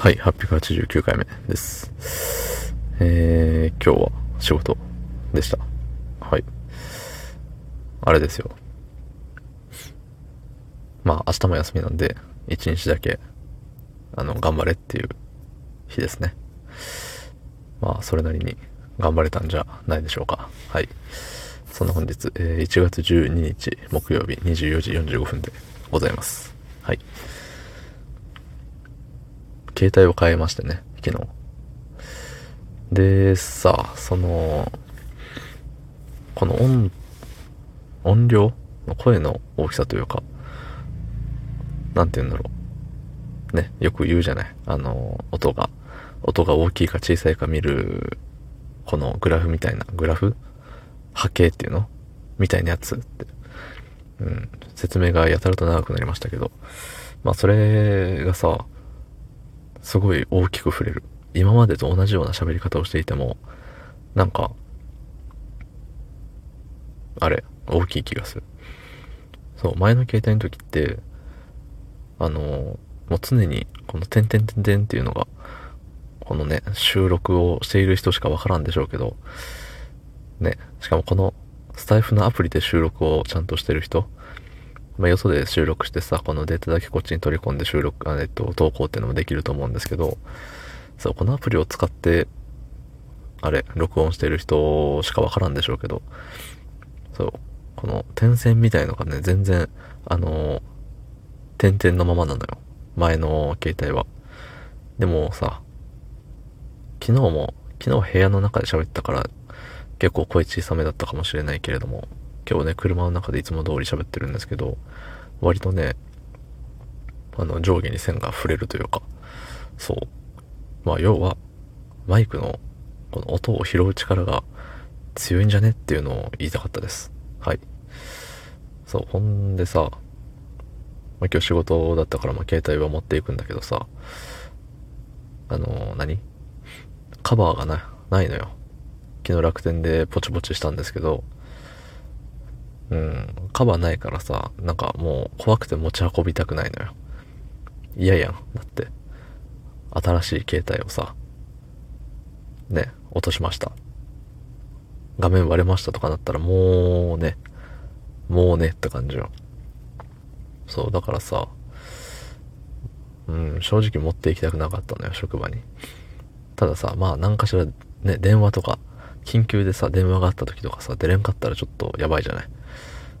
はい、889回目です。えー、今日は仕事でした。はい。あれですよ。まあ、明日も休みなんで、一日だけ、あの、頑張れっていう日ですね。まあ、それなりに頑張れたんじゃないでしょうか。はい。そんな本日、えー1月12日木曜日24時45分でございます。はい。携帯を変えましてね、昨日。で、さ、その、この音、音量？の声の大きさというか、なんて言うんだろう。ね、よく言うじゃない。あの、音が、音が大きいか小さいか見る、このグラフみたいな、グラフ？波形っていうの？みたいなやつって。うん、説明がやたらと長くなりましたけど、まあそれがさ、すごい大きく触れる。今までと同じような喋り方をしていても、なんか、あれ、大きい気がする。そう、前の携帯の時って、あの、もう常にこの点々点々っていうのが、このね、収録をしている人しかわからんでしょうけど、ね、しかもこのスタイフのアプリで収録をちゃんとしてる人、まあ、よそで収録してさ、このデータだけこっちに取り込んで収録、えっと、投稿っていうのもできると思うんですけど、そう、このアプリを使って、あれ、録音してる人しかわからんでしょうけど、そう、この点線みたいのがね、全然、あの、点々のままなのよ。前の携帯は。でもさ、昨日も、昨日部屋の中で喋ったから、結構声小さめだったかもしれないけれども、今日ね、車の中でいつも通り喋ってるんですけど、割とね、あの、上下に線が触れるというか、そう。まあ、要は、マイクの、この音を拾う力が強いんじゃねっていうのを言いたかったです。はい。そう、ほんでさ、まあ、今日仕事だったから、まあ、携帯は持っていくんだけどさ、あの何？カバーがな、ないのよ。昨日楽天でポチポチしたんですけど、うん、カバーないからさ、なんかもう怖くて持ち運びたくないのよ。嫌やん。だって、新しい携帯をさ、ね、落としました。画面割れましたとかなったらもうね、もうねって感じよ。そう、だからさ、うん、正直持って行きたくなかったのよ、職場に。たださ、まあ何かしらね、電話とか、緊急でさ、電話があった時とかさ、出れんかったらちょっとやばいじゃない？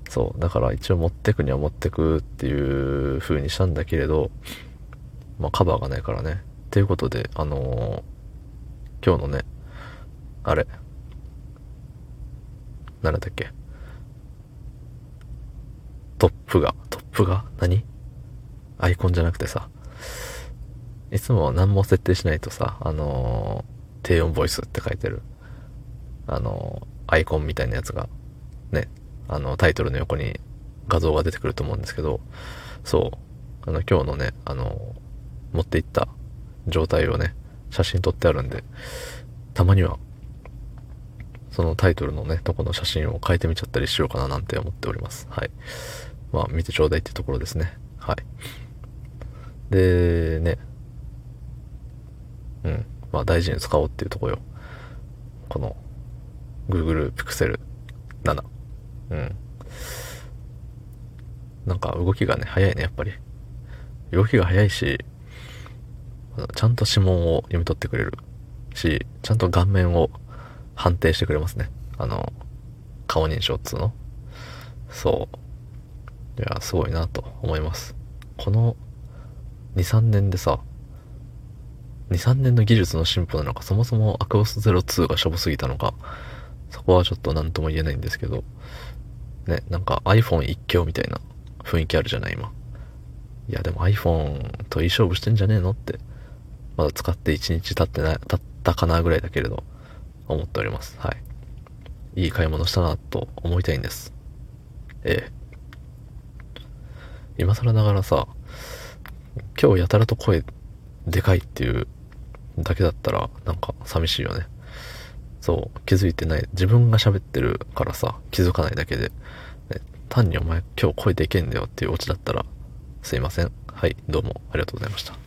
そう、だから一応持ってくには持ってくっていう風にしたんだけれど、まあカバーがないからね。っていうことで、あのー今日のね、あれ、なんだっけ？トップが、トップが？何？アイコンじゃなくてさ、いつも何も設定しないとさ、あのー低音ボイスって書いてる、あのアイコンみたいなやつが、ね、あの、タイトルの横に画像が出てくると思うんですけど、そう、あの、今日のね、あの持っていった状態をね、写真撮ってあるんで、たまには、そのタイトルのね、とこの写真を変えてみちゃったりしようかななんて思っております。はい。まあ、見てちょうだいってところですね。はい。で、ね、うん。まあ大事に使おうっていうとこよ。この Google Pixel 7。うん。なんか動きがね、早いね、やっぱり。動きが早いし、ちゃんと指紋を読み取ってくれるし、ちゃんと顔面を判定してくれますね。あの、顔認証っつうの。そう。いや、すごいなと思います。この2、3年でさ、2、3年の技術の進歩なのか、そもそもアクオス02がしょぼすぎたのか、そこはちょっと何とも言えないんですけど、ね、なんか iPhone 一強みたいな雰囲気あるじゃない、今。いや、でも iPhone といい勝負してんじゃねえのって、まだ使って1日経ってない、経ったかなぐらいだけれど、思っております。はい。いい買い物したなと思いたいんです。ええ。今更ながらさ、今日やたらと声でかいっていうだけだったらなんか寂しいよね。そう、気づいてない。自分が喋ってるからさ、気づかないだけで。ね単にお前今日声でけんだよっていうオチだったら、すいません。はい、どうもありがとうございました。